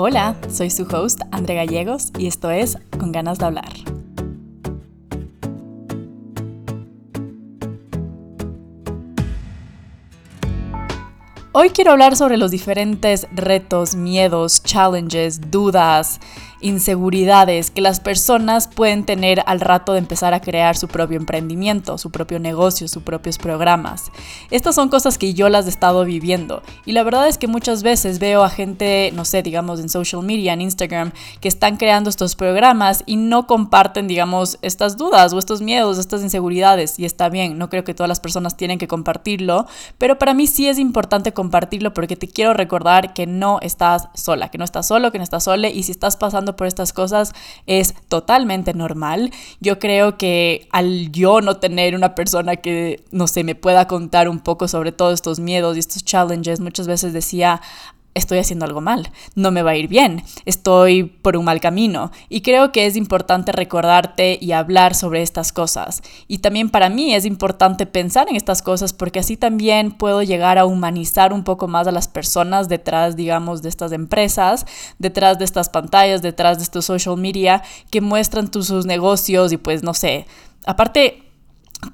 Hola, soy su host, André Gallegos, y esto es Con ganas de hablar. Hoy quiero hablar sobre los diferentes retos, miedos, challenges, dudas, inseguridades que las personas pueden tener al rato de empezar a crear su propio emprendimiento, su propio negocio, sus propios programas. Estas son cosas que yo las he estado viviendo y la verdad es que muchas veces veo a gente, no sé, digamos en social media, en Instagram, que están creando estos programas y no comparten, digamos, estas dudas o estos miedos, estas inseguridades y está bien, no creo que todas las personas tienen que compartirlo, pero para mí sí es importante compartirlo porque te quiero recordar que no estás sola, que no estás solo, que no estás sola y si estás pasando por estas cosas es totalmente normal. Yo creo que al yo no tener una persona que, no sé, me pueda contar un poco sobre todos estos miedos y estos challenges, muchas veces decía, estoy haciendo algo mal, no me va a ir bien, estoy por un mal camino. Y creo que es importante recordarte y hablar sobre estas cosas. Y también para mí es importante pensar en estas cosas porque así también puedo llegar a humanizar un poco más a las personas detrás, digamos, de estas empresas, detrás de estas pantallas, detrás de estos social media que muestran sus negocios y pues no sé. Aparte,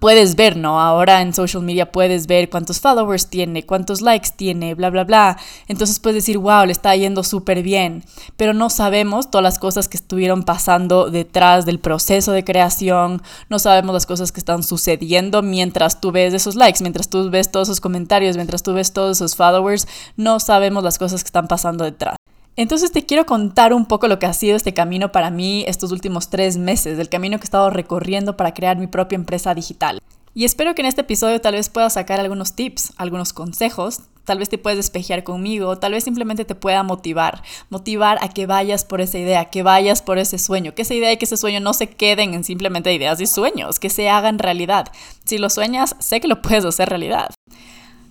puedes ver, ¿no? Ahora en social media puedes ver cuántos followers tiene, cuántos likes tiene, bla, bla, bla. Entonces puedes decir, wow, le está yendo súper bien. Pero no sabemos todas las cosas que estuvieron pasando detrás del proceso de creación. No sabemos las cosas que están sucediendo mientras tú ves esos likes, mientras tú ves todos esos comentarios, mientras tú ves todos esos followers. No sabemos las cosas que están pasando detrás. Entonces te quiero contar un poco lo que ha sido este camino para mí estos últimos tres meses, del camino que he estado recorriendo para crear mi propia empresa digital. Y espero que en este episodio tal vez puedas sacar algunos tips, algunos consejos, tal vez te puedes despejar conmigo, tal vez simplemente te pueda motivar, motivar a que vayas por esa idea, que vayas por ese sueño, que esa idea y que ese sueño no se queden en simplemente ideas y sueños, que se hagan realidad. Si lo sueñas, sé que lo puedes hacer realidad.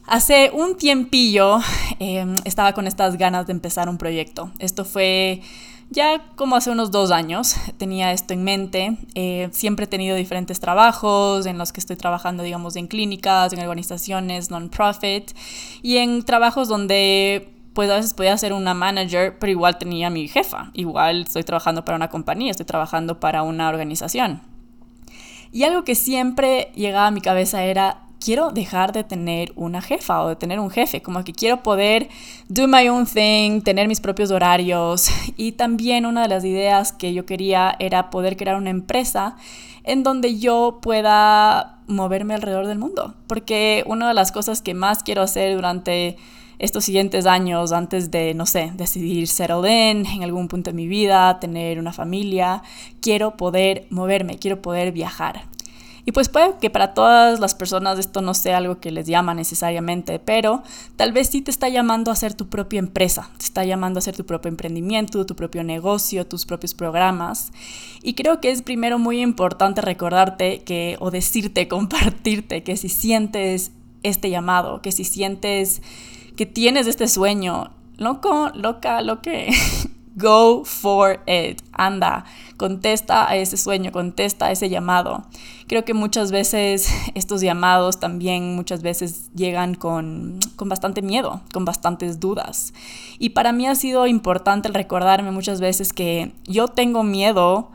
Hace un tiempillo em, estaba con estas ganas de empezar un proyecto. Esto fue ya como hace unos dos años. Tenía esto en mente. Eh, siempre he tenido diferentes trabajos en los que estoy trabajando, digamos, en clínicas, en organizaciones non-profit y en trabajos donde pues a veces podía ser una manager, pero igual tenía mi jefa. Igual estoy trabajando para una compañía, estoy trabajando para una organización. Y algo que siempre llegaba a mi cabeza era, quiero dejar de tener una jefa o de tener un jefe, como que quiero poder do my own thing, tener mis propios horarios y también una de las ideas que yo quería era poder crear una empresa en donde yo pueda moverme alrededor del mundo, porque una de las cosas que más quiero hacer durante estos siguientes años antes de, no sé, decidir settle in en algún punto de mi vida, tener una familia, quiero poder moverme, quiero poder viajar. Y pues puede que para todas las personas esto no sea algo que les llama necesariamente, pero tal vez sí te está llamando a hacer tu propia empresa, te está llamando a hacer tu propio emprendimiento, tu propio negocio, tus propios programas. Y creo que es primero muy importante recordarte que, o decirte, compartirte, que si sientes este llamado, que si sientes que tienes este sueño, loco, loca, lo que Go for it. Anda, contesta a ese sueño, contesta a ese llamado. Creo que muchas veces estos llamados también muchas veces llegan con, con bastante miedo, con bastantes dudas. Y para mí ha sido importante recordarme muchas veces que yo tengo miedo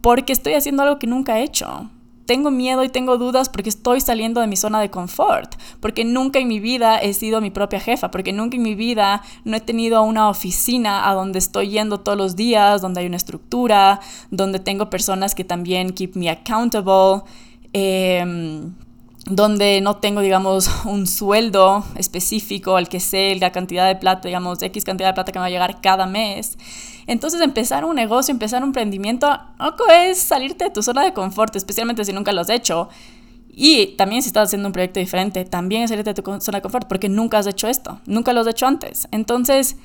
porque estoy haciendo algo que nunca he hecho tengo miedo y tengo dudas porque estoy saliendo de mi zona de confort, porque nunca en mi vida he sido mi propia jefa, porque nunca en mi vida no he tenido una oficina a donde estoy yendo todos los días, donde hay una estructura, donde tengo personas que también keep me accountable. Em, donde no tengo, digamos, un sueldo específico al que sé la cantidad de plata, digamos, X cantidad de plata que me va a llegar cada mes. Entonces empezar un negocio, empezar un emprendimiento, no es salirte de tu zona de confort, especialmente si nunca lo has hecho. Y también si estás haciendo un proyecto diferente, también es salirte de tu zona de confort, porque nunca has hecho esto, nunca lo has hecho antes. Entonces,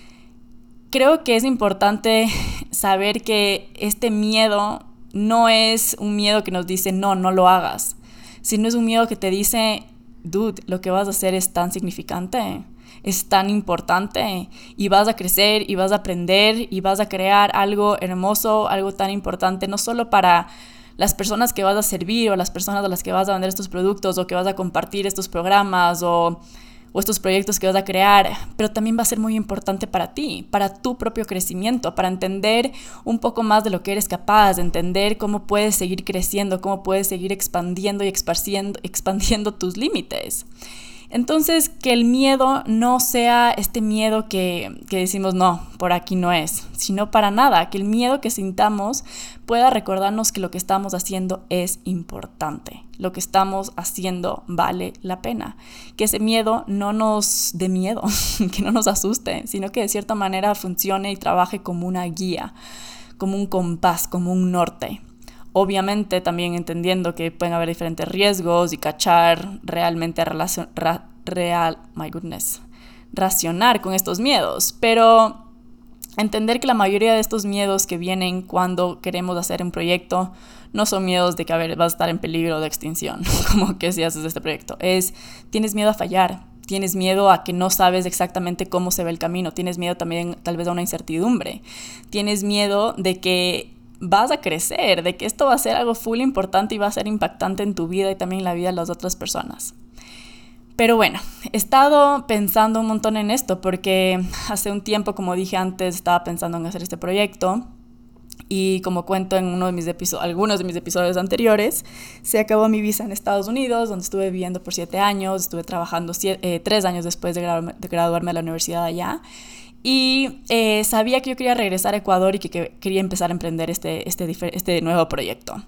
creo que es importante saber que este miedo no es un miedo que nos dice, no, no lo hagas, sino es un miedo que te dice, dude, lo que vas a hacer es tan significante es tan importante y vas a crecer y vas a aprender y vas a crear algo hermoso, algo tan importante, no solo para las personas que vas a servir o las personas a las que vas a vender estos productos o que vas a compartir estos programas o, o estos proyectos que vas a crear, pero también va a ser muy importante para ti, para tu propio crecimiento, para entender un poco más de lo que eres capaz, de entender cómo puedes seguir creciendo, cómo puedes seguir expandiendo y expandiendo, expandiendo tus límites. Entonces, que el miedo no sea este miedo que, que, decimos, no, por aquí no es, sino para nada, que el miedo que sintamos pueda recordarnos que lo que estamos haciendo es importante, lo que estamos haciendo vale la pena, que ese miedo no nos dé miedo, que no nos asuste, sino que de cierta manera funcione y trabaje como una guía, como un compás, como un norte. Obviamente también entendiendo que pueden haber diferentes riesgos y cachar realmente relación, real, my goodness, racionar con estos miedos, pero entender que la mayoría de estos miedos que vienen cuando queremos hacer un proyecto no son miedos de que a vas a estar en peligro de extinción, como que si haces este proyecto, es tienes miedo a fallar, tienes miedo a que no sabes exactamente cómo se ve el camino, tienes miedo también tal vez a una incertidumbre, tienes miedo de que vas a crecer, de que esto va a ser algo full importante y va a ser impactante en tu vida y también en la vida de las otras personas. Pero bueno, he estado pensando un montón en esto porque hace un tiempo, como dije antes, estaba pensando en hacer este proyecto y como cuento en uno de mis algunos de mis episodios anteriores, se acabó mi visa en Estados Unidos, donde estuve viviendo por siete años, estuve trabajando eh, tres años después de, graduarme de la universidad allá y eh, sabía que yo quería regresar a Ecuador y que, quería empezar a emprender este, este, este nuevo proyecto.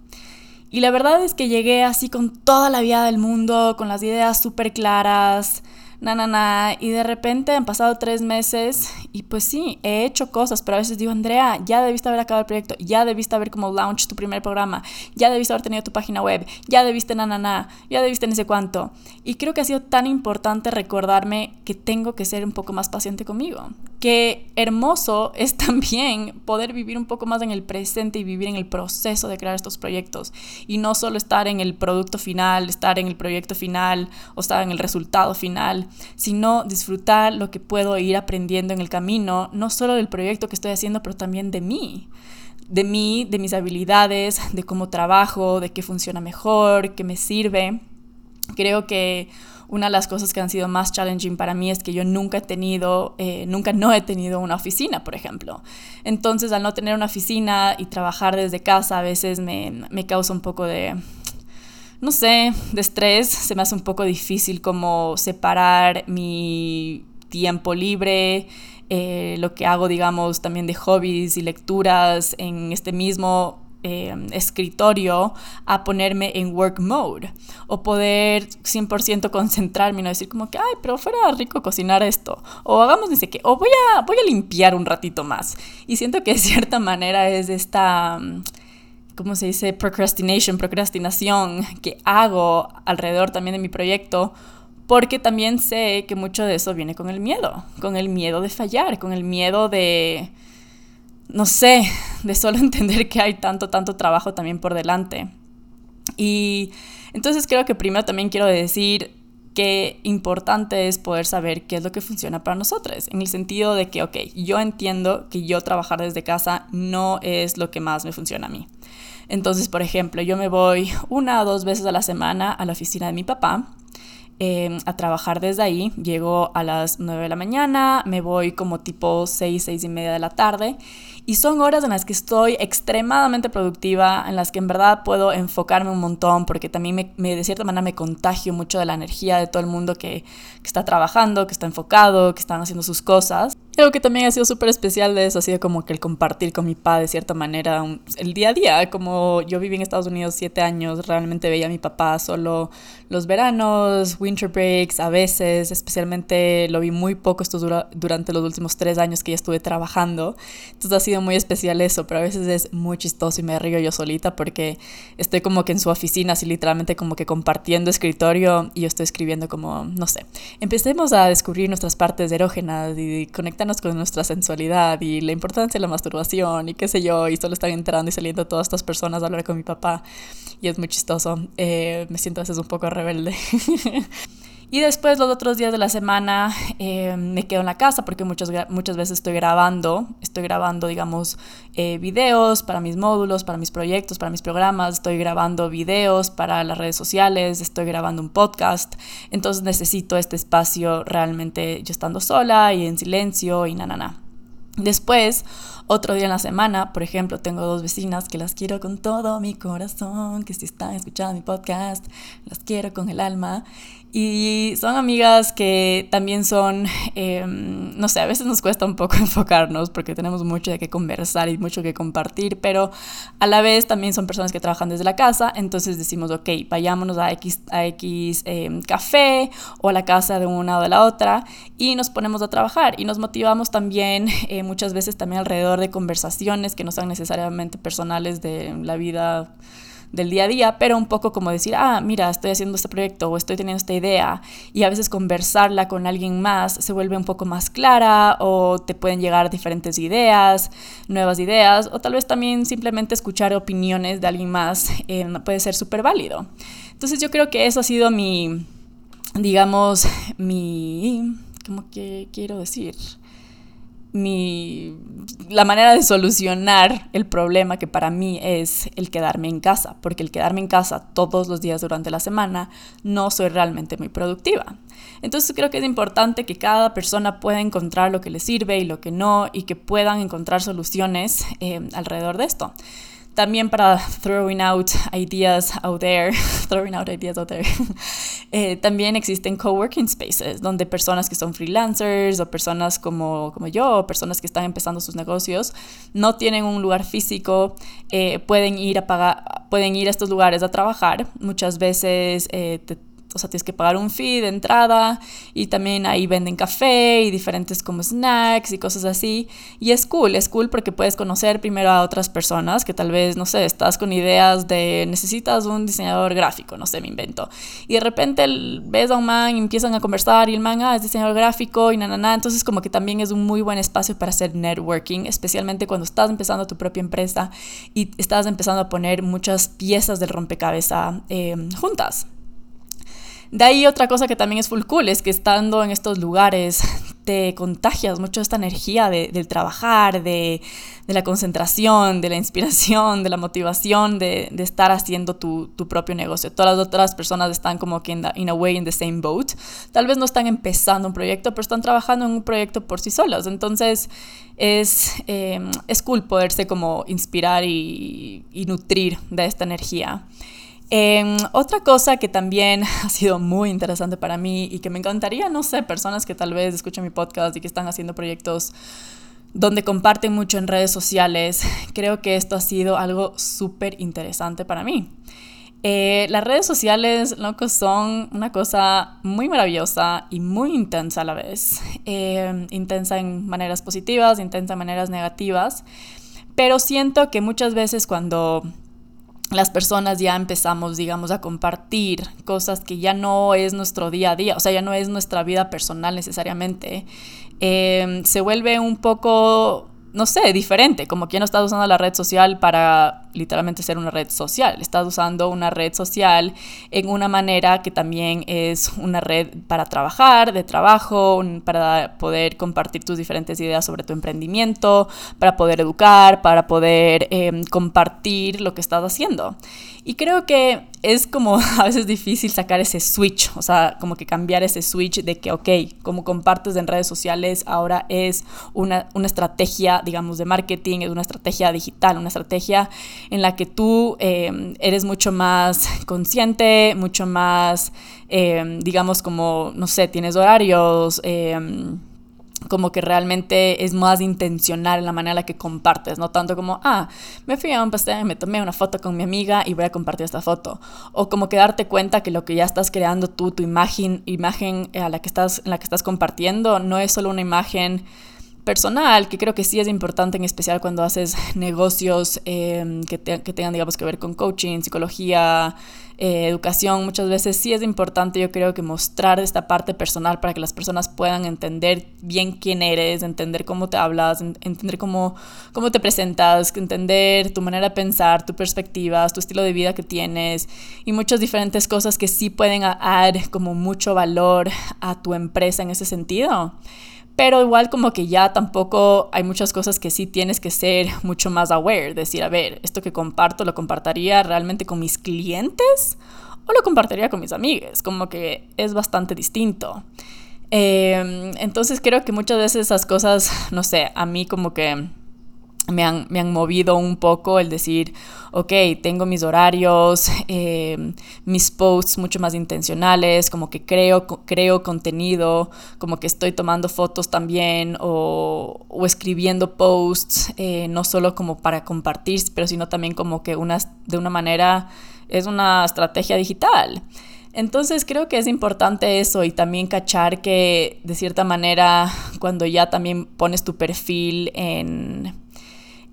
Y la verdad es que llegué así con toda la vida del mundo, con las ideas súper claras, na, na, na. Y de repente han pasado tres meses y pues sí, he hecho cosas, pero a veces digo, Andrea, ya debiste haber acabado el proyecto, ya debiste haber como launch tu primer programa, ya debiste haber tenido tu página web, ya debiste na, na, na, ya debiste en ese cuánto. Y creo que ha sido tan importante recordarme que tengo que ser un poco más paciente conmigo. Que hermoso es también poder vivir un poco más en el presente y vivir en el proceso de crear estos proyectos. Y no solo estar en el producto final, estar en el proyecto final o estar en el resultado final, sino disfrutar lo que puedo ir aprendiendo en el camino, no solo del proyecto que estoy haciendo, pero también de mí de mí, de mis habilidades, de cómo trabajo, de qué funciona mejor, qué me sirve. Creo que una de las cosas que han sido más challenging para mí es que yo nunca he tenido, eh, nunca no he tenido una oficina, por ejemplo. Entonces, al no tener una oficina y trabajar desde casa, a veces me, me causa un poco de, no sé, de estrés. Se me hace un poco difícil como separar mi tiempo libre, eh, lo que hago, digamos, también de hobbies y lecturas en este mismo eh, escritorio a ponerme en work mode o poder 100% concentrarme y no decir como que, ay, pero fuera rico cocinar esto o hagamos ni sé qué o voy a, voy a limpiar un ratito más. Y siento que de cierta manera es esta... ¿cómo se dice? Procrastination, procrastinación que hago alrededor también de mi proyecto, porque también sé que mucho de eso viene con el miedo, con el miedo de fallar, con el miedo de, no sé, de solo entender que hay tanto, tanto trabajo también por delante. Y entonces creo que primero también quiero decir qué importante es poder saber qué es lo que funciona para nosotros, en el sentido de que, ok, yo entiendo que yo trabajar desde casa no es lo que más me funciona a mí. Entonces, por ejemplo, yo me voy una o dos veces a la semana a la oficina de mi papá em, a trabajar desde ahí. Llego a las 9 de la mañana, me voy como tipo 6, 6 y media de la tarde. Y son horas en las que estoy extremadamente productiva, en las que en verdad puedo enfocarme un montón, porque también me, de cierta manera me contagio mucho de la energía de todo el mundo que, que está trabajando, que está enfocado, que están haciendo sus cosas. Algo que también ha sido súper especial de eso ha sido como que el compartir con mi papá de cierta manera el día a día. Como yo viví en Estados Unidos siete años, realmente veía a mi papá solo los veranos, winter breaks, a veces, especialmente lo vi muy poco esto durante los últimos tres años que ya estuve trabajando. Entonces ha sido muy especial eso, pero a veces es muy chistoso y me río yo solita porque estoy como que en su oficina, así literalmente como que compartiendo escritorio y yo estoy escribiendo como, no sé, empecemos a descubrir nuestras partes erógenas y conectarnos con nuestra sensualidad y la importancia de la masturbación y qué sé yo, y solo están entrando y saliendo todas estas personas a hablar con mi papá y es muy chistoso. Eh, me siento a veces un poco rebelde. Y después los otros días de la semana eh, me quedo en la casa porque muchas, muchas veces estoy grabando, estoy grabando, digamos, eh, videos para mis módulos, para mis proyectos, para mis programas, estoy grabando videos para las redes sociales, estoy grabando un podcast. Entonces necesito este espacio realmente yo estando sola y en silencio y na, na, na. Después, otro día en la semana, por ejemplo, tengo dos vecinas que las quiero con todo mi corazón, que si están escuchando mi podcast, las quiero con el alma. Y son amigas que también son, em, no sé, a veces nos cuesta un poco enfocarnos porque tenemos mucho de qué conversar y mucho que compartir, pero a la vez también son personas que trabajan desde la casa, entonces decimos, ok, vayámonos a X, a X em, café o a la casa de una o de la otra y nos ponemos a trabajar y nos motivamos también eh, muchas veces también alrededor de conversaciones que no sean necesariamente personales de la vida del día a día, pero un poco como decir, ah, mira, estoy haciendo este proyecto o estoy teniendo esta idea y a veces conversarla con alguien más se vuelve un poco más clara o te pueden llegar diferentes ideas, nuevas ideas o tal vez también simplemente escuchar opiniones de alguien más eh, puede ser súper válido. Entonces yo creo que eso ha sido mi, digamos, mi, ¿cómo que quiero decir? Mi, la manera de solucionar el problema que para mí es el quedarme en casa, porque el quedarme en casa todos los días durante la semana no soy realmente muy productiva. Entonces creo que es importante que cada persona pueda encontrar lo que le sirve y lo que no, y que puedan encontrar soluciones eh, alrededor de esto. También para throwing out ideas out there, throwing out ideas out there, eh, también existen coworking spaces donde personas que son freelancers o personas como, como yo, o personas que están empezando sus negocios, no tienen un lugar físico, eh, pueden, ir a pagar, pueden ir a estos lugares a trabajar. Muchas veces eh, te o sea, tienes que pagar un fee de entrada y también ahí venden café y diferentes como snacks y cosas así. Y es cool, es cool porque puedes conocer primero a otras personas que tal vez, no sé, estás con ideas de necesitas un diseñador gráfico, no sé, me invento. Y de repente ves a un man y empiezan a conversar y el man ah, es diseñador gráfico y na, na, na. Entonces como que también es un muy buen espacio para hacer networking, especialmente cuando estás empezando tu propia empresa y estás empezando a poner muchas piezas del rompecabezas eh, juntas. De ahí otra cosa que también es full cool es que estando en estos lugares te contagias mucho esta energía de, del trabajar, de, de, la concentración, de la inspiración, de la motivación de, de estar haciendo tu, tu, propio negocio. Todas las otras personas están como que in, a way in the same boat. Tal vez no están empezando un proyecto, pero están trabajando en un proyecto por sí solos. Entonces es, eh, es cool poderse como inspirar y nutrir de esta energía. Em, otra cosa que también ha sido muy interesante para mí y que me encantaría, no sé, personas que tal vez escuchan mi podcast y que están haciendo proyectos donde comparten mucho en redes sociales, creo que esto ha sido algo súper interesante para mí. Eh, las redes sociales, loco, son una cosa muy maravillosa y muy intensa a la vez. Em, intensa en maneras positivas, intensa en maneras negativas. Pero siento que muchas veces cuando las personas ya empezamos, digamos, a compartir cosas que ya no es nuestro día a día, o sea, ya no es nuestra vida personal necesariamente, eh, se vuelve un poco no sé, diferente, como que no estás usando la red social para literalmente ser una red social, estás usando una red social en una manera que también es una red para trabajar, de trabajo, para poder compartir tus diferentes ideas sobre tu emprendimiento, para poder educar, para poder em, compartir lo que estás haciendo. Y creo que es como a veces difícil sacar ese switch, o sea, como que cambiar ese switch de que, ok, como compartes en redes sociales, ahora es una, una estrategia, digamos, de marketing, es una estrategia digital, una estrategia en la que tú eh, eres mucho más consciente, mucho más, eh, digamos, como, no sé, tienes horarios. Eh, como que realmente es más intencional en la manera en la que compartes, no tanto como, ah, me fui a un pastel, me tomé una foto con mi amiga y voy a compartir esta foto. O como que darte cuenta que lo que ya estás creando tú, tu imagen, imagen a la que estás, en la que estás compartiendo, no es solo una imagen personal, que creo que sí es importante, en especial cuando haces negocios em, que, que, tengan, digamos, que ver con coaching, psicología, eh, educación, muchas veces sí es importante, yo creo que mostrar esta parte personal para que las personas puedan entender bien quién eres, entender cómo te hablas, entender cómo, cómo te presentas, entender tu manera de pensar, tus perspectivas, tu estilo de vida que tienes y muchas diferentes cosas que sí pueden dar como mucho valor a tu empresa en ese sentido pero igual como que ya tampoco hay muchas cosas que sí tienes que ser mucho más aware, decir, a ver, esto que comparto lo compartiría realmente con mis clientes o lo compartiría con mis amigos, como que es bastante distinto. Em, entonces creo que muchas veces esas cosas, no sé, a mí como que me han, me han, movido un poco el decir, ok, tengo mis horarios, eh, mis posts mucho más intencionales, como que creo, creo contenido, como que estoy tomando fotos también o, o escribiendo posts, eh, no solo como para compartir, pero sino también como que de una manera es una estrategia digital. Entonces creo que es importante eso y también cachar que de cierta manera cuando ya también pones tu perfil en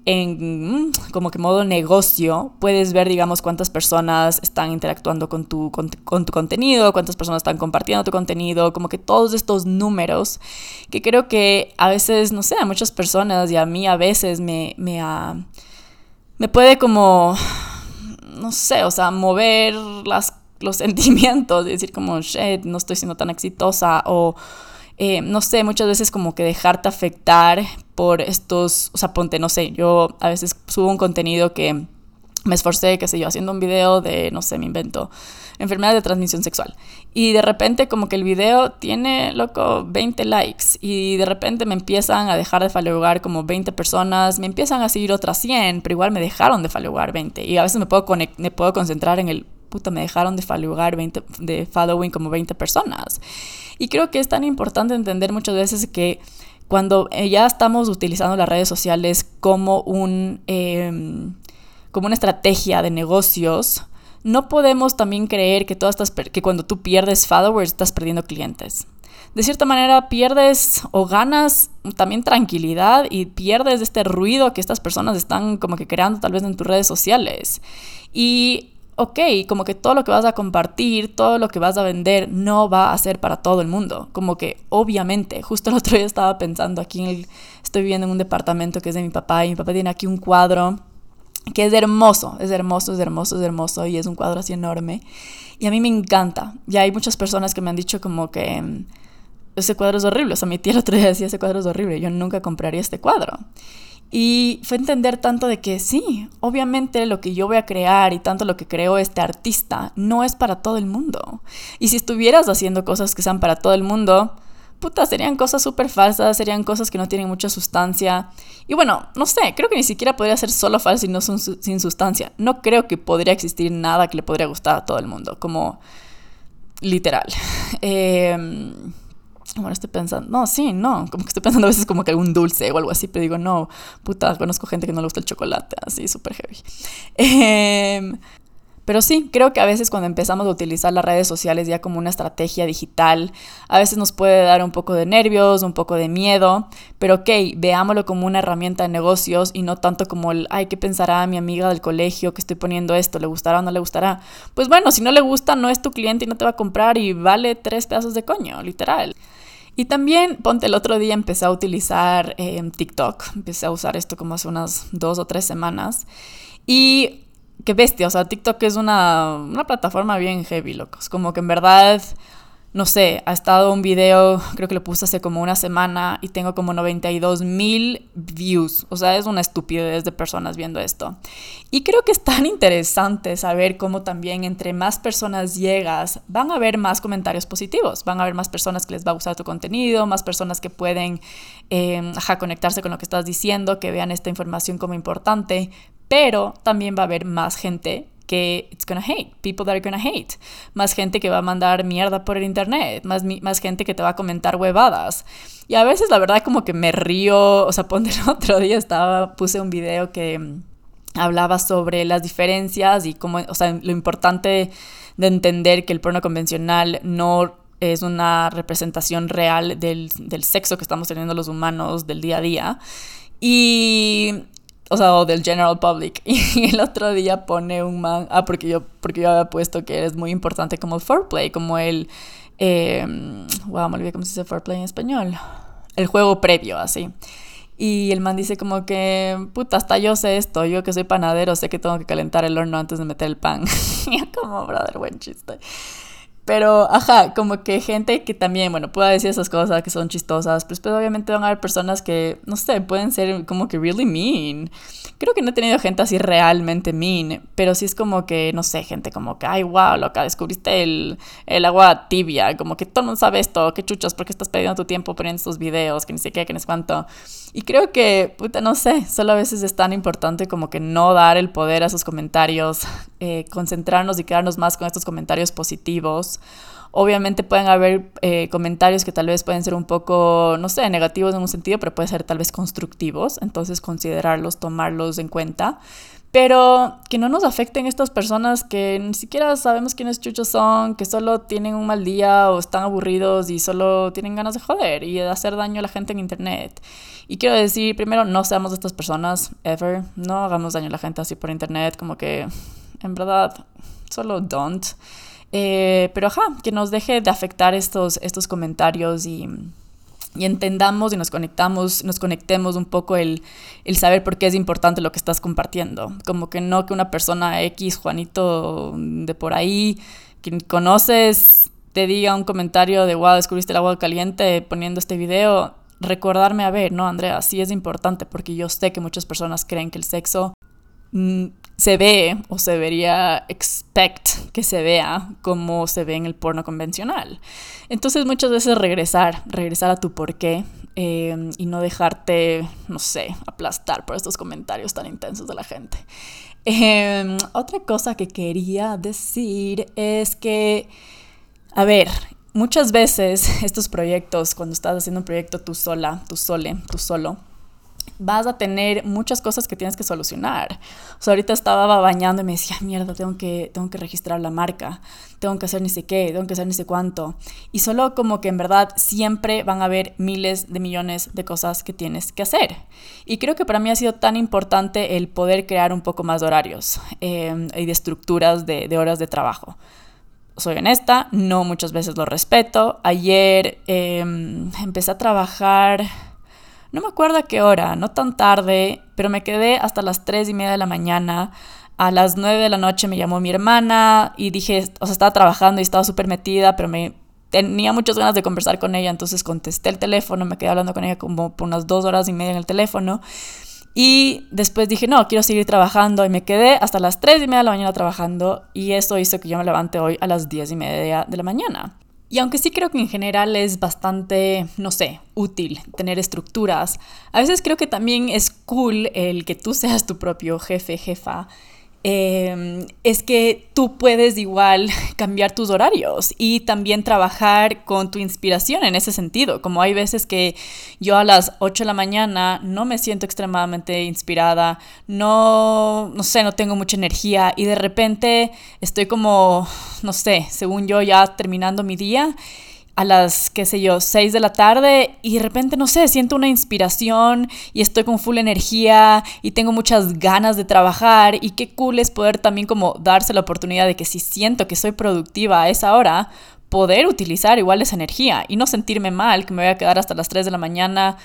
en mm, como que modo negocio, puedes ver, digamos, cuántas personas están interactuando con tu, con, tu contenido, cuántas personas están compartiendo tu contenido, como que todos estos números que creo que a veces, no sé, a muchas personas y a mí a veces me, me, me puede como, no sé, o sea, mover las, los sentimientos y decir como, shit, no estoy siendo tan exitosa o eh, no sé, muchas veces como que dejarte afectar por estos, o sea, ponte, no sé, yo a veces subo un contenido que me esforcé, qué sé yo, haciendo un video de, no sé, me invento, enfermedad de transmisión sexual. Y de repente como que el video tiene, loco, 20 likes y de repente me empiezan a dejar de followar como 20 personas, me empiezan a seguir otras 100, pero igual me dejaron de followar 20 y a veces me puedo, me puedo concentrar en el, puta, me dejaron de followar 20, de following como 20 personas. Y creo que es tan importante entender muchas veces que cuando eh, ya estamos utilizando las redes sociales como, un, em, como una estrategia de negocios, no podemos también creer que, todas estas, que cuando tú pierdes followers estás perdiendo clientes. De cierta manera pierdes o ganas también tranquilidad y pierdes este ruido que estas personas están como que creando tal vez en tus redes sociales. Y ok, como que todo lo que vas a compartir, todo lo que vas a vender no va a ser para todo el mundo. Como que obviamente, justo el otro día estaba pensando aquí, en el, estoy viviendo en un departamento que es de mi papá y mi papá tiene aquí un cuadro que es hermoso, es hermoso, es hermoso, es hermoso y es un cuadro así enorme. Y a mí me encanta. Y hay muchas personas que me han dicho como que ese cuadro es horrible. O sea, mi tía el otro día decía ese cuadro es horrible. Yo nunca compraría este cuadro. Y fue entender tanto de que sí, obviamente lo que yo voy a crear y tanto lo que creo este artista no es para todo el mundo. Y si estuvieras haciendo cosas que sean para todo el mundo, puta, serían cosas súper falsas, serían cosas que no tienen mucha sustancia. Y bueno, no sé, creo que ni siquiera podría ser solo falso y no sin sustancia. No creo que podría existir nada que le podría gustar a todo el mundo, como literal. Eh, bueno, estoy pensando, no, sí, no, como que estoy pensando a veces como que algún dulce o algo así, pero digo, no, puta, conozco gente que no le gusta el chocolate, así, súper heavy. Eh, pero sí, creo que a veces cuando empezamos a utilizar las redes sociales ya como una estrategia digital, a veces nos puede dar un poco de nervios, un poco de miedo, pero ok, veámoslo como una herramienta de negocios y no tanto como el, ay, ¿qué pensará mi amiga del colegio que estoy poniendo esto? ¿Le gustará o no le gustará? Pues bueno, si no le gusta, no es tu cliente y no te va a comprar y vale tres pedazos de coño, literal. Y también, ponte, el otro día empecé a utilizar eh, TikTok, empecé a usar esto como hace unas dos o tres semanas. Y qué bestia, o sea, TikTok es una, una plataforma bien heavy, locos. Como que en verdad no sé, ha estado un video, creo que lo puse hace como una semana y tengo como 92 mil views. O sea, es una estupidez de personas viendo esto. Y creo que es tan interesante saber cómo también entre más personas llegas, van a haber más comentarios positivos, van a haber más personas que les va a gustar tu contenido, más personas que pueden eh, conectarse con lo que estás diciendo, que vean esta información como importante, pero también va a haber más gente que it's gonna hate, people that are gonna hate, más gente que va a mandar mierda por el internet, más, más gente que te va a comentar huevadas. Y a veces la verdad como que me río, o sea, ponte el otro día estaba, puse un video que mm, hablaba sobre las diferencias y cómo, o sea, lo importante de entender que el porno convencional no es una representación real del, del sexo que estamos teniendo los humanos del día a día. Y o sea, o del general public. Y el otro día pone un man, ah, porque yo, porque yo había puesto que es muy importante como el foreplay, como el, eh, wow, me olvidé cómo se dice foreplay en español, el juego previo, así. Y el man dice como que, puta, hasta yo sé esto, yo que soy panadero sé que tengo que calentar el horno antes de meter el pan. y yo como, brother, buen chiste. Pero, ajá, como que gente que también, bueno, pueda decir esas cosas que son chistosas, pues, pues obviamente van a haber personas que, no sé, pueden ser como que really mean. Creo que no he tenido gente así realmente mean, pero sí es como que, no sé, gente como que, ay, wow, loca, descubriste el, el agua tibia, como que todo el mundo sabe esto, qué chuchos, porque estás perdiendo tu tiempo poniendo estos videos, que ni sé qué, que ni cuánto. Y creo que, puta, no sé, solo a veces es tan importante como que no dar el poder a esos comentarios, eh, concentrarnos y quedarnos más con estos comentarios positivos. Obviamente pueden haber eh, comentarios que tal vez pueden ser un poco, no sé, negativos en un sentido, pero pueden ser tal vez constructivos, entonces considerarlos, tomarlos en cuenta pero que no nos afecten estas personas que ni siquiera sabemos quiénes chuchos son, que solo tienen un mal día o están aburridos y solo tienen ganas de joder y de hacer daño a la gente en internet. Y quiero decir, primero, no seamos estas personas, ever. No hagamos daño a la gente así por internet, como que, en verdad, solo don't. Eh, pero ajá, que nos deje de afectar estos, estos comentarios y y entendamos y nos conectamos, nos conectemos un poco el, el, saber por qué es importante lo que estás compartiendo. Como que no que una persona X, Juanito de por ahí, que conoces, te diga un comentario de, wow, descubriste el agua caliente poniendo este video. Recordarme, a ver, no, Andrea, sí es importante porque yo sé que muchas personas creen que el sexo mm, se ve o se debería expect que se vea como se ve en el porno convencional. Entonces muchas veces regresar, regresar a tu porqué eh, y no dejarte, no sé, aplastar por estos comentarios tan intensos de la gente. Em, otra cosa que quería decir es que, a ver, muchas veces estos proyectos, cuando estás haciendo un proyecto tú sola, tú sole, tú solo, vas a tener muchas cosas que tienes que solucionar. O sea, ahorita estaba bañando y me decía, mierda, tengo que, tengo que registrar la marca, tengo que hacer ni sé qué, tengo que hacer ni sé cuánto. Y solo como que en verdad siempre van a haber miles de millones de cosas que tienes que hacer. Y creo que para mí ha sido tan importante el poder crear un poco más de horarios eh, y de estructuras de, de horas de trabajo soy honesta, no muchas veces lo respeto. Ayer eh, empecé a trabajar no me acuerdo a qué hora, no tan tarde, pero me quedé hasta las 3 y media de la mañana. A las 9 de la noche me llamó mi hermana y dije, o sea, estaba trabajando y estaba súper metida, pero me tenía muchas ganas de conversar con ella, entonces contesté el teléfono, me quedé hablando con ella como por unas dos horas y media en el teléfono. Y después dije, no, quiero seguir trabajando y me quedé hasta las 3 y media de la mañana trabajando y eso hizo que yo me levante hoy a las 10 y media de la mañana. Y aunque sí creo que en general es bastante, no sé, útil tener estructuras, a veces creo que también es cool el que tú seas tu propio jefe, jefa Em, es que tú puedes igual cambiar tus horarios y también trabajar con tu inspiración en ese sentido. Como hay veces que yo a las 8 de la mañana no me siento extremadamente inspirada, no, no sé, no tengo mucha energía y de repente estoy como, no sé, según yo ya terminando mi día a las, qué sé yo, 6 de la tarde y de repente, no sé, siento una inspiración y estoy con full energía y tengo muchas ganas de trabajar y qué cool es poder también como darse la oportunidad de que si siento que soy productiva a esa hora, poder utilizar igual esa energía y no sentirme mal que me voy a quedar hasta las 3 de la mañana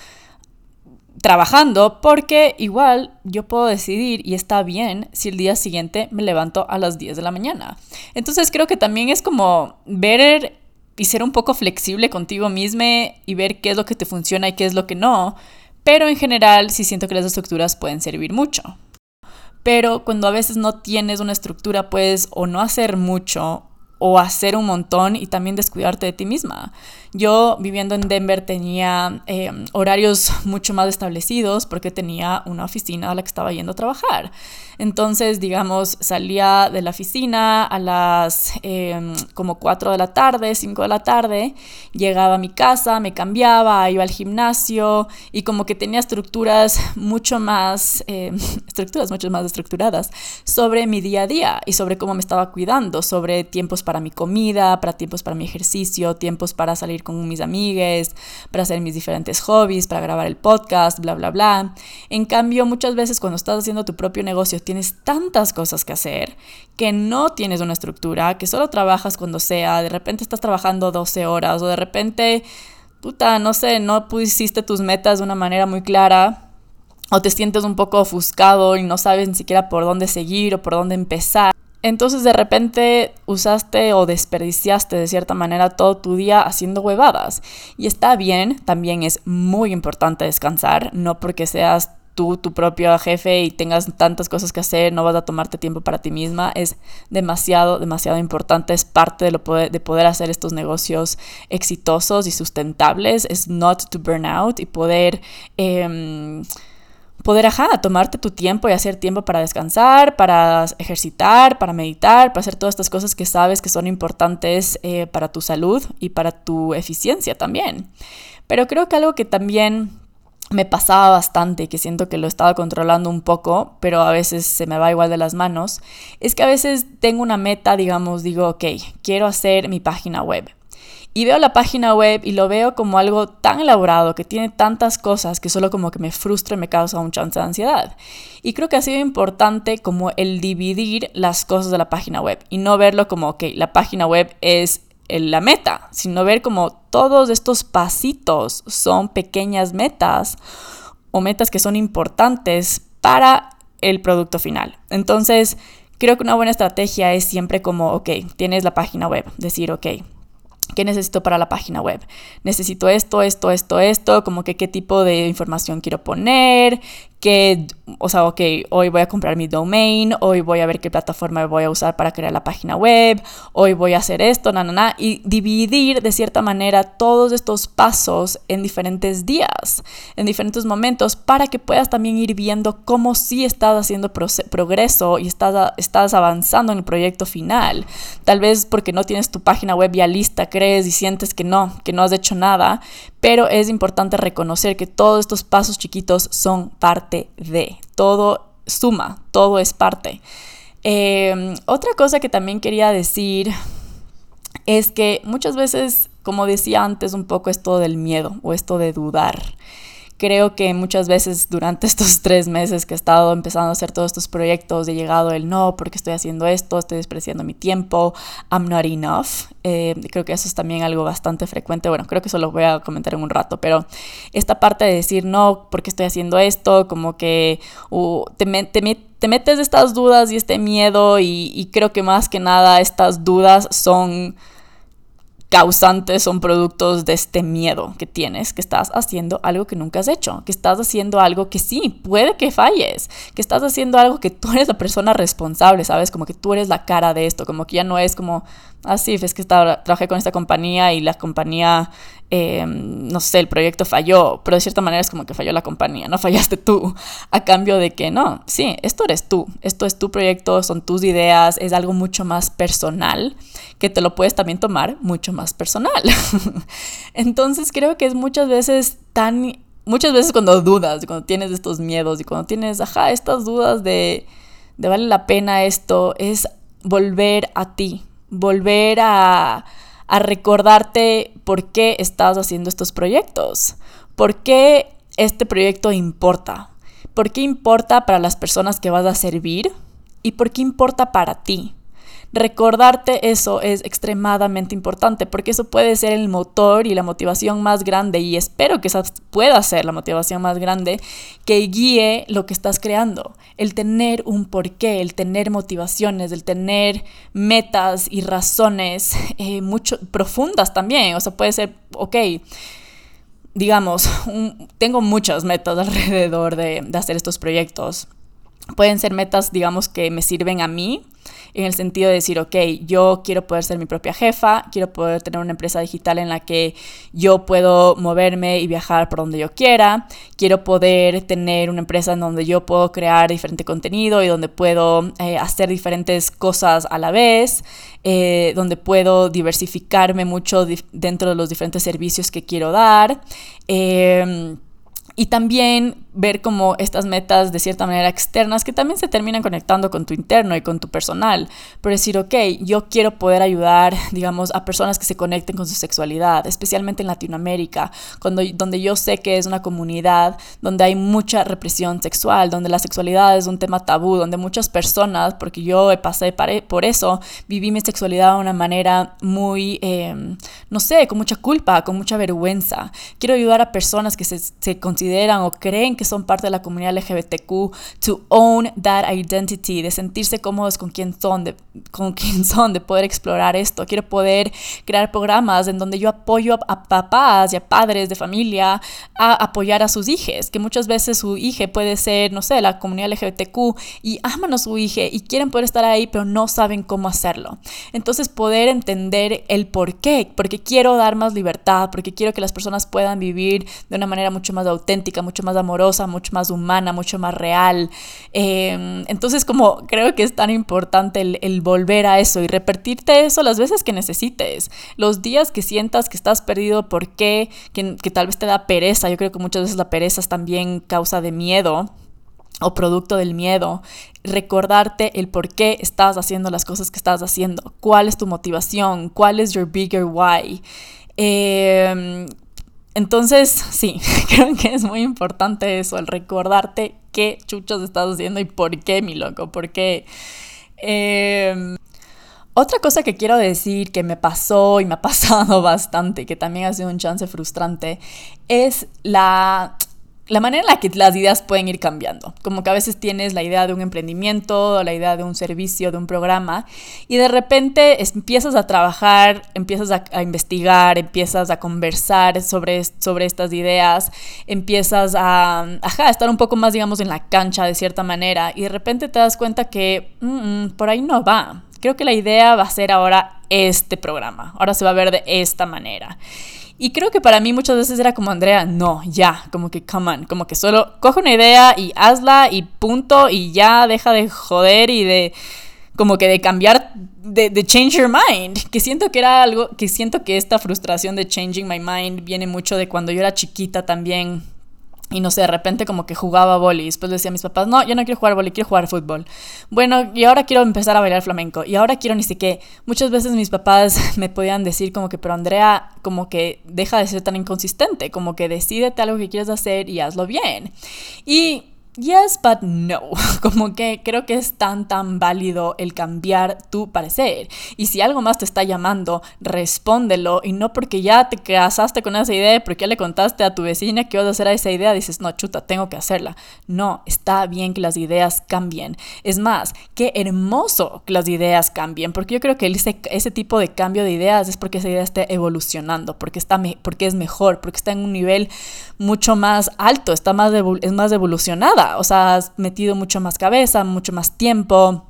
trabajando porque igual yo puedo decidir y está bien si el día siguiente me levanto a las 10 de la mañana. Entonces creo que también es como ver y ser un poco flexible contigo mismo y ver qué es lo que te funciona y qué es lo que no. Pero en general sí siento que las estructuras pueden servir mucho. Pero cuando a veces no tienes una estructura, puedes o no hacer mucho o hacer un montón y también descuidarte de ti misma. Yo viviendo en Denver tenía eh, horarios mucho más establecidos porque tenía una oficina a la que estaba yendo a trabajar. Entonces, digamos, salía de la oficina a las em, como 4 de la tarde, 5 de la tarde, llegaba a mi casa, me cambiaba, iba al gimnasio y como que tenía estructuras mucho más, em, estructuras mucho más estructuradas sobre mi día a día y sobre cómo me estaba cuidando, sobre tiempos para para mi comida, para tiempos para mi ejercicio, tiempos para salir con mis amigues, para hacer mis diferentes hobbies, para grabar el podcast, bla, bla, bla. En cambio, muchas veces cuando estás haciendo tu propio negocio tienes tantas cosas que hacer que no tienes una estructura, que solo trabajas cuando sea, de repente estás trabajando 12 horas o de repente, puta, no sé, no pusiste tus metas de una manera muy clara o te sientes un poco ofuscado y no sabes ni siquiera por dónde seguir o por dónde empezar. Entonces de repente usaste o desperdiciaste de cierta manera todo tu día haciendo huevadas. Y está bien, también es muy importante descansar, no porque seas tú tu propio jefe y tengas tantas cosas que hacer, no vas a tomarte tiempo para ti misma, es demasiado, demasiado importante, es parte de, lo poder, de poder hacer estos negocios exitosos y sustentables, es not to burn out y poder... Eh, poder, ajá, tomarte tu tiempo y hacer tiempo para descansar, para ejercitar, para meditar, para hacer todas estas cosas que sabes que son importantes eh, para tu salud y para tu eficiencia también. Pero creo que algo que también me pasaba bastante, que siento que lo estaba controlando un poco, pero a veces se me va igual de las manos, es que a veces tengo una meta, digamos, digo, ok, quiero hacer mi página web y veo la página web y lo veo como algo tan elaborado, que tiene tantas cosas que solo como que me frustra y me causa un chance de ansiedad. Y creo que ha sido importante como el dividir las cosas de la página web y no verlo como, ok, la página web es la meta, sino ver como todos estos pasitos son pequeñas metas o metas que son importantes para el producto final. Entonces, creo que una buena estrategia es siempre como, ok, tienes la página web, decir, ok, ¿Qué necesito para la página web? Necesito esto, esto, esto, esto, como que qué tipo de información quiero poner, que, o sea, ok, hoy voy a comprar mi domain, hoy voy a ver qué plataforma voy a usar para crear la página web, hoy voy a hacer esto, na, na, na, y dividir de cierta manera todos estos pasos en diferentes días, en diferentes momentos, para que puedas también ir viendo cómo sí estás haciendo progreso y estás, estás avanzando en el proyecto final. Tal vez porque no tienes tu página web ya lista, crees y sientes que no, que no has hecho nada, pero es importante reconocer que todos estos pasos chiquitos son parte de, todo suma, todo es parte. Em, otra cosa que también quería decir es que muchas veces, como decía antes, un poco esto del miedo o esto de dudar. Creo que muchas veces durante estos tres meses que he estado empezando a hacer todos estos proyectos, he llegado el no, porque estoy haciendo esto, estoy despreciando mi tiempo, I'm not enough. Eh, creo que eso es también algo bastante frecuente. Bueno, creo que eso lo voy a comentar en un rato, pero esta parte de decir no, porque estoy haciendo esto, como que te, te, te, metes estas dudas y este miedo y creo que más que nada estas dudas son causantes son productos de este miedo que tienes, que estás haciendo algo que nunca has hecho, que estás haciendo algo que sí, puede que falles, que estás haciendo algo que tú eres la persona responsable, ¿sabes? Como que tú eres la cara de esto, como que ya no es como, ah, sí, es que trabajé con esta compañía y la compañía Em, no sé, el proyecto falló, pero de cierta manera es como que falló la compañía, no fallaste tú, a cambio de que no, sí, esto eres tú, esto es tu proyecto, son tus ideas, es algo mucho más personal, que te lo puedes también tomar mucho más personal. Entonces creo que es muchas veces tan, muchas veces cuando dudas, cuando tienes estos miedos y cuando tienes, ajá, estas dudas de, de vale la pena esto, es volver a ti, volver a a recordarte por qué estás haciendo estos proyectos, por qué este proyecto importa, por qué importa para las personas que vas a servir y por qué importa para ti. Recordarte eso es extremadamente importante porque eso puede ser el motor y la motivación más grande y espero que esa pueda ser la motivación más grande que guíe lo que estás creando. El tener un porqué, el tener motivaciones, el tener metas y razones eh, mucho profundas también. O sea, puede ser, ok, digamos, tengo muchas metas alrededor de, de hacer estos proyectos. Pueden ser metas, digamos, que me sirven a mí en el sentido de decir, ok, yo quiero poder ser mi propia jefa, quiero poder tener una empresa digital en la que yo puedo moverme y viajar por donde yo quiera, quiero poder tener una empresa en donde yo puedo crear diferente contenido y donde puedo eh, hacer diferentes cosas a la vez, eh, donde puedo diversificarme mucho dentro de los diferentes servicios que quiero dar. Em, y también ver como estas metas de cierta manera externas que también se terminan conectando con tu interno y con tu personal. Pero decir, ok, yo quiero poder ayudar, digamos, a personas que se conecten con su sexualidad, especialmente en Latinoamérica, cuando, donde yo sé que es una comunidad donde hay mucha represión sexual, donde la sexualidad es un tema tabú, donde muchas personas, porque yo pasé por eso, viví mi sexualidad de una manera muy, em, no sé, con mucha culpa, con mucha vergüenza. Quiero ayudar a personas que se, se consideran o creen que son parte de la comunidad LGBTQ, to own that identity, de sentirse cómodos con quién son, de, con quién son, de poder explorar esto. Quiero poder crear programas en donde yo apoyo a, papás y a padres de familia a apoyar a sus hijos, que muchas veces su hija puede ser, no sé, la comunidad LGBTQ y aman a su hija y quieren poder estar ahí, pero no saben cómo hacerlo. Entonces poder entender el por qué, porque quiero dar más libertad, porque quiero que las personas puedan vivir de una manera mucho más auténtica, mucho más amorosa mucho más humana, mucho más real. Em, entonces como creo que es tan importante el, volver a eso y repetirte eso las veces que necesites. Los días que sientas que estás perdido, ¿por qué? Que, que tal vez te da pereza. Yo creo que muchas veces la pereza es también causa de miedo o producto del miedo, recordarte el por qué estás haciendo las cosas que estás haciendo, cuál es tu motivación, cuál es your bigger why. Eh, entonces, sí, creo que es muy importante eso, el recordarte qué chuchos estás haciendo y por qué, mi loco, por qué. Em, otra cosa que quiero decir que me pasó y me ha pasado bastante, que también ha sido un chance frustrante, es la la manera en la que las ideas pueden ir cambiando. Como que a veces tienes la idea de un emprendimiento, la idea de un servicio, de un programa, y de repente empiezas a trabajar, empiezas a, investigar, empiezas a conversar sobre, sobre estas ideas, empiezas a, estar un poco más, digamos, en la cancha de cierta manera, y de repente te das cuenta que mm, por ahí no va. Creo que la idea va a ser ahora este programa, ahora se va a ver de esta manera. Y creo que para mí muchas veces era como, Andrea, no, ya, como que, come on, como que solo coge una idea y hazla y punto y ya deja de joder y de, como que de cambiar, de, de change your mind, que siento que era algo, que siento que esta frustración de changing my mind viene mucho de cuando yo era chiquita también y no sé, de repente como que jugaba boli. Después le decía a mis papás, no, yo no quiero jugar boli, quiero jugar fútbol. Bueno, y ahora quiero empezar a bailar flamenco. Y ahora quiero ni siquiera. Muchas veces mis papás me podían decir como que, pero Andrea, como que deja de ser tan inconsistente, como que decídete algo que quieres hacer y hazlo bien. Y Yes, but no. Como que creo que es tan, tan válido el cambiar tu parecer. Y si algo más te está llamando, respóndelo. Y no porque ya te casaste con esa idea, porque ya le contaste a tu vecina que vas a hacer esa idea, dices, no, chuta, tengo que hacerla. No, está bien que las ideas cambien. Es más, qué hermoso que las ideas cambien. Porque yo creo que ese, ese tipo de cambio de ideas es porque esa idea está evolucionando, porque, está porque es mejor, porque está en un nivel mucho más alto, está más es más evolucionada o sea, has metido mucho más cabeza, mucho más tiempo,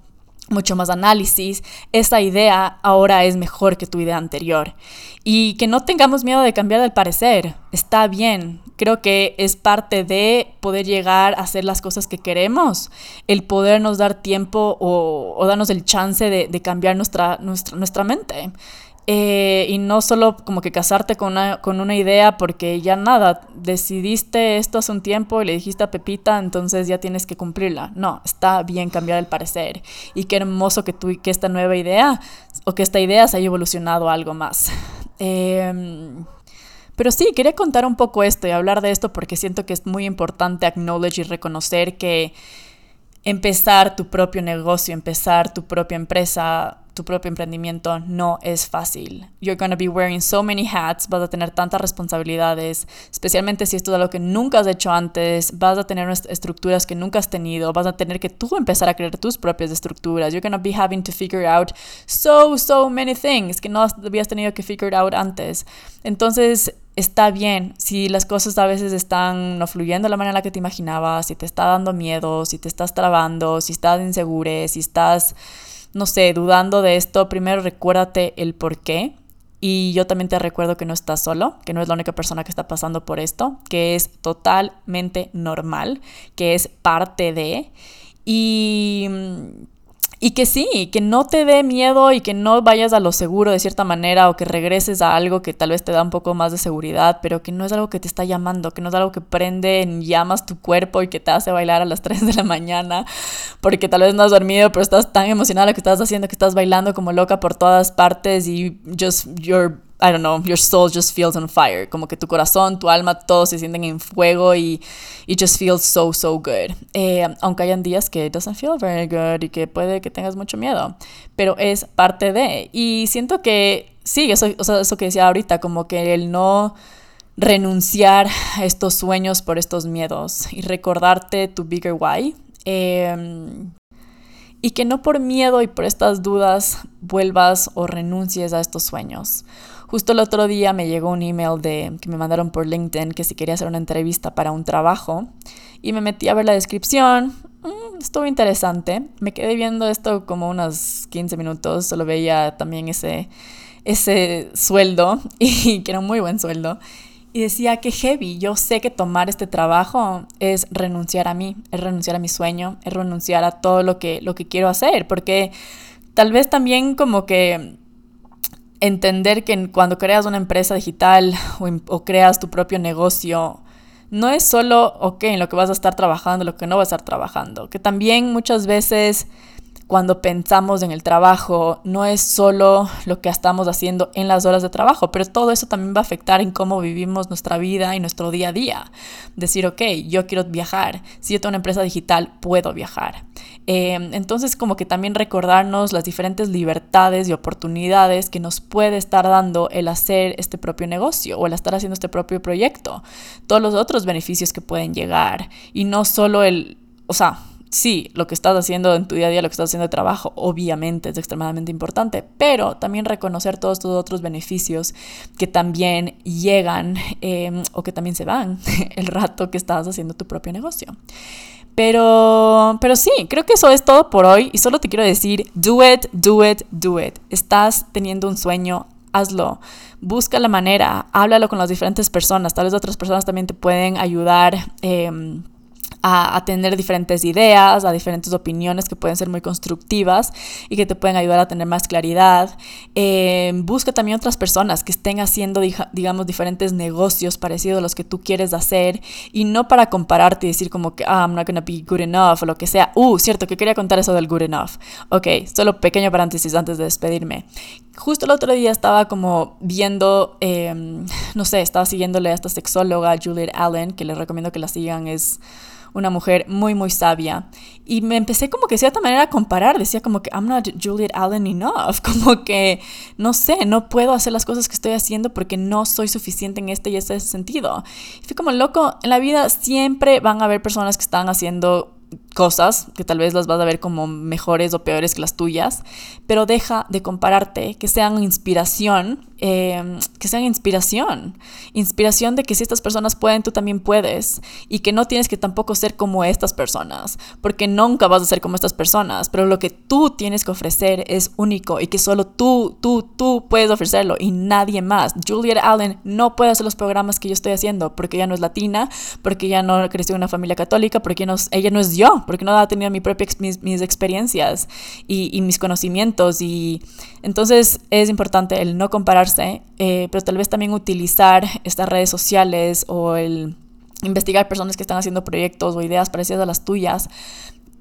mucho más análisis, esa idea ahora es mejor que tu idea anterior. Y que no tengamos miedo de cambiar de parecer, está bien. Creo que es parte de poder llegar a hacer las cosas que queremos, el podernos dar tiempo o, darnos el chance de, de cambiar nuestra, nuestra, nuestra mente. Eh, y no solo como que casarte con una, con una idea porque ya nada, decidiste esto hace un tiempo y le dijiste a Pepita, entonces ya tienes que cumplirla. No, está bien cambiar el parecer. Y qué hermoso que, tú, que esta nueva idea o que esta idea se haya evolucionado algo más. Em, pero sí, quería contar un poco esto y hablar de esto porque siento que es muy importante acknowledge y reconocer que empezar tu propio negocio, empezar tu propia empresa, tu propio emprendimiento no es fácil. You're gonna be wearing so many hats, vas a tener tantas responsabilidades, especialmente si esto es algo que nunca has hecho antes, vas a tener estructuras que nunca has tenido, vas a tener que tú empezar a crear tus propias estructuras. You're gonna be having to figure out so, so many things que no habías tenido que figure out antes. Entonces, está bien si las cosas a veces están no fluyendo de la manera en la que te imaginabas, si te está dando miedo, si te estás trabando, si estás insegure, si estás no sé, dudando de esto, primero recuérdate el por qué. Y yo también te recuerdo que no estás solo, que no es la única persona que está pasando por esto, que es totalmente normal, que es parte de. Y y que sí, que no te dé miedo y que no vayas a lo seguro de cierta manera o que regreses a algo que tal vez te da un poco más de seguridad, pero que no es algo que te está llamando, que no es algo que prende en llamas tu cuerpo y que te hace bailar a las 3 de la mañana, porque tal vez no has dormido, pero estás tan emocionada lo que estás haciendo que estás bailando como loca por todas partes y just you're I don't know, your soul just feels on fire. Como que tu corazón, tu alma, todos se sienten en fuego y it just feels so, so good. Eh, aunque hayan días que it doesn't feel very good y que puede que tengas mucho miedo, pero es parte de. Y siento que sí, eso, o sea, eso que decía ahorita, como que el no renunciar a estos sueños por estos miedos y recordarte tu bigger why. Eh, y que no por miedo y por estas dudas vuelvas o renuncies a estos sueños. Justo el otro día me llegó un email de, que me mandaron por LinkedIn que si quería hacer una entrevista para un trabajo y me metí a ver la descripción. Mm, estuvo interesante. Me quedé viendo esto como unos 15 minutos. Solo veía también ese, ese sueldo y que era un muy buen sueldo. Y decía que heavy, yo sé que tomar este trabajo es renunciar a mí, es renunciar a mi sueño, es renunciar a todo lo que, lo que quiero hacer, porque tal vez también como que entender que cuando creas una empresa digital o, creas tu propio negocio, no es solo, ok, en lo que vas a estar trabajando, lo que no vas a estar trabajando, que también muchas veces cuando pensamos en el trabajo no es solo lo que estamos haciendo en las horas de trabajo, pero todo eso también va a afectar en cómo vivimos nuestra vida y nuestro día a día. Decir, ok, yo quiero viajar, si yo tengo una empresa digital, puedo viajar. Eh, entonces, como que también recordarnos las diferentes libertades y oportunidades que nos puede estar dando el hacer este propio negocio o el estar haciendo este propio proyecto, todos los otros beneficios que pueden llegar y no solo el, o sea, sí, lo que estás haciendo en tu día a día, lo que estás haciendo de trabajo, obviamente es extremadamente importante, pero también reconocer todos estos otros beneficios que también llegan em, o que también se van el rato que estás haciendo tu propio negocio. Pero, pero sí, creo que eso es todo por hoy y solo te quiero decir, do it, do it, do it. Estás teniendo un sueño, hazlo. Busca la manera, háblalo con las diferentes personas. Tal vez otras personas también te pueden ayudar. Eh, a, tener diferentes ideas, a diferentes opiniones que pueden ser muy constructivas y que te pueden ayudar a tener más claridad. Eh, busca también otras personas que estén haciendo, digamos, diferentes negocios parecidos a los que tú quieres hacer y no para compararte y decir como que, ah, I'm not gonna be good enough o lo que sea. Uh, cierto, que quería contar eso del good enough. Ok, solo pequeño paréntesis antes de despedirme. Justo el otro día estaba como viendo, em, no sé, estaba siguiéndole a esta sexóloga Juliet Allen, que les recomiendo que la sigan, es una mujer muy, muy sabia. Y me empecé como que de cierta manera a comparar, decía como que I'm not Juliet Allen enough, como que no sé, no puedo hacer las cosas que estoy haciendo porque no soy suficiente en este y ese sentido. Y fui como loco, en la vida siempre van a haber personas que están haciendo cosas que tal vez las vas a ver como mejores o peores que las tuyas, pero deja de compararte, que sean inspiración, em, que sean inspiración, inspiración de que si estas personas pueden, tú también puedes, y que no tienes que tampoco ser como estas personas, porque nunca vas a ser como estas personas, pero lo que tú tienes que ofrecer es único y que solo tú, tú, tú puedes ofrecerlo y nadie más. Juliet Allen no puede hacer los programas que yo estoy haciendo porque ella no es latina, porque ella no creció en una familia católica, porque no, ella no es yo porque no ha tenido mi propia, mis, experiencias y, mis conocimientos. Y entonces es importante el no compararse, eh, pero tal vez también utilizar estas redes sociales o el investigar personas que están haciendo proyectos o ideas parecidas a las tuyas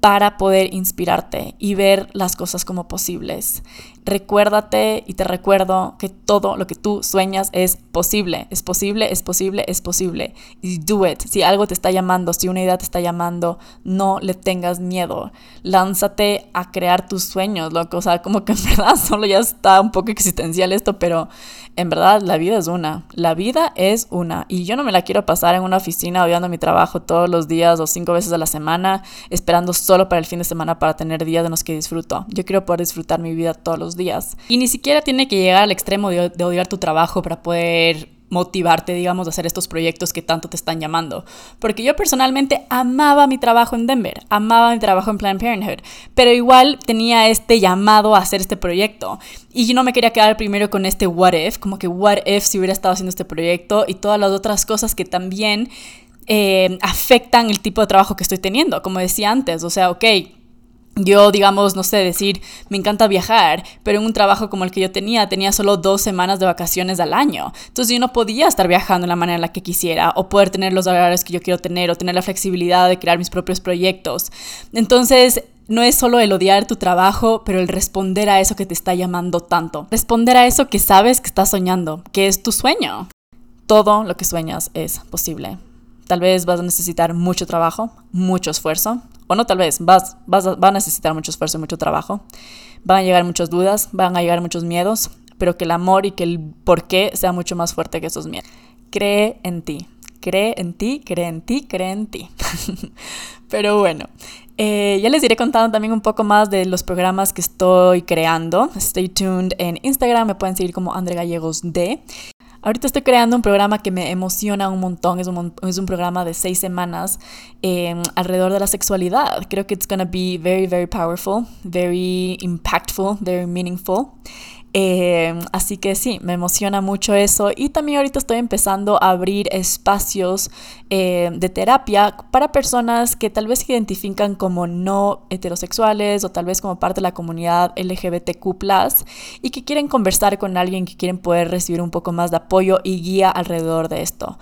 para poder inspirarte y ver las cosas como posibles. Recuérdate y te recuerdo que todo lo que tú sueñas es posible, es posible, es posible, es posible. Y do it. Si algo te está llamando, si una idea te está llamando, no le tengas miedo. Lánzate a crear tus sueños, loco. O sea, como que en verdad solo ya está un poco existencial esto, pero en verdad la vida es una. La vida es una. Y yo no me la quiero pasar en una oficina odiando mi trabajo todos los días o cinco veces a la semana, esperando solo para el fin de semana para tener días en los que disfruto. Yo quiero poder disfrutar mi vida todos los días. Y ni siquiera tiene que llegar al extremo de, odiar tu trabajo para poder motivarte, digamos, a hacer estos proyectos que tanto te están llamando. Porque yo personalmente amaba mi trabajo en Denver, amaba mi trabajo en Planned Parenthood, pero igual tenía este llamado a hacer este proyecto. Y yo no me quería quedar primero con este what if, como que what if si hubiera estado haciendo este proyecto y todas las otras cosas que también eh, afectan el tipo de trabajo que estoy teniendo. Como decía antes, o sea, ok yo, digamos, no sé, decir, me encanta viajar, pero en un trabajo como el que yo tenía, tenía solo dos semanas de vacaciones al año. Entonces yo no podía estar viajando de la manera en la que quisiera, o poder tener los horarios que yo quiero tener, o tener la flexibilidad de crear mis propios proyectos. Entonces, no es solo el odiar tu trabajo, pero el responder a eso que te está llamando tanto. Responder a eso que sabes que estás soñando, que es tu sueño. Todo lo que sueñas es posible. Tal vez vas a necesitar mucho trabajo, mucho esfuerzo, o no tal vez, vas, vas a, necesitar mucho esfuerzo y mucho trabajo. Van a llegar muchas dudas, van a llegar muchos miedos, pero que el amor y que el por qué sea mucho más fuerte que esos miedos. Cree en ti, cree en ti, cree en ti, cree en ti. pero bueno, eh, ya les iré contando también un poco más de los programas que estoy creando. Stay tuned en Instagram, me pueden seguir como Andre Gallegos D. Ahorita estoy creando un programa que me emociona un montón. Es un, programa de seis semanas em, alrededor de la sexualidad. Creo que it's gonna be very, very powerful, very impactful, very meaningful. Em, así que sí, me emociona mucho eso. Y también ahorita estoy empezando a abrir espacios em, de terapia para personas que tal vez se identifican como no heterosexuales o tal vez como parte de la comunidad LGBTQ y que quieren conversar con alguien, que quieren poder recibir un poco más de apoyo y guía alrededor de esto.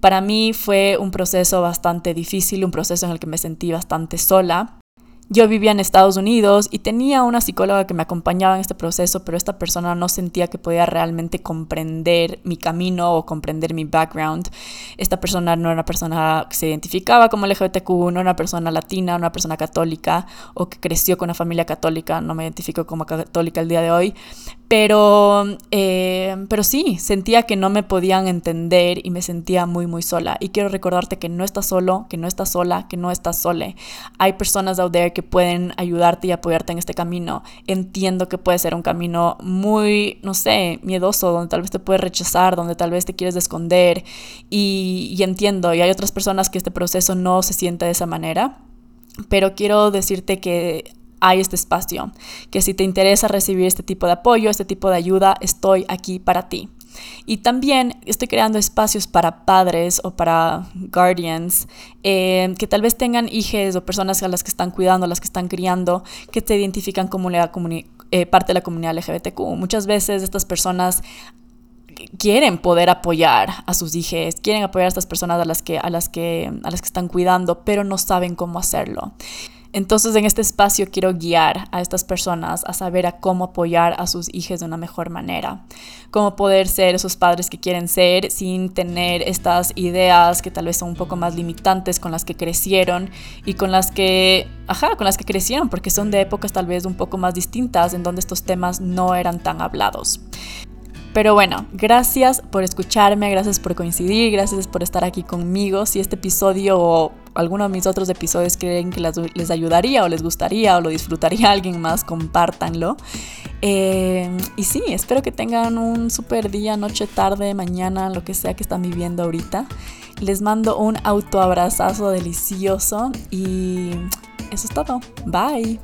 Para mí fue un proceso bastante difícil, un proceso en el que me sentí bastante sola yo vivía en Estados Unidos y tenía una psicóloga que me acompañaba en este proceso, pero esta persona no sentía que podía realmente comprender mi camino o comprender mi background. Esta persona no era una persona que se identificaba como LGBTQ, no era una persona latina, una persona católica o que creció con una familia católica, no me identifico como católica el día de hoy, pero, eh, pero sí, sentía que no me podían entender y me sentía muy, muy sola. Y quiero recordarte que no estás solo, que no estás sola, que no estás sole. Hay personas out there que pueden ayudarte y apoyarte en este camino. Entiendo que puede ser un camino muy, no sé, miedoso, donde tal vez te puedes rechazar, donde tal vez te quieres esconder. Y, y entiendo, y hay otras personas que este proceso no se siente de esa manera. Pero quiero decirte que hay este espacio, que si te interesa recibir este tipo de apoyo, este tipo de ayuda, estoy aquí para ti. Y también estoy creando espacios para padres o para guardians eh, que tal vez tengan hijos o personas a las que están cuidando, a las que están criando, que te identifican como eh, parte de la comunidad LGBTQ. Muchas veces estas personas quieren poder apoyar a sus hijos, quieren apoyar a estas personas a las que, a las que, a las que están cuidando, pero no saben cómo hacerlo. Entonces en este espacio quiero guiar a estas personas a saber a cómo apoyar a sus hijos de una mejor manera, cómo poder ser esos padres que quieren ser sin tener estas ideas que tal vez son un poco más limitantes con las que crecieron y con las que, ajá, con las que crecieron porque son de épocas tal vez un poco más distintas en donde estos temas no eran tan hablados. Pero bueno, gracias por escucharme, gracias por coincidir, gracias por estar aquí conmigo. Si este episodio alguno de mis otros episodios creen que les ayudaría o les gustaría o lo disfrutaría alguien más, compártanlo. Eh, y sí, espero que tengan un super día, noche, tarde, mañana, lo que sea que están viviendo ahorita. Les mando un autoabrazazo delicioso y eso es todo. Bye.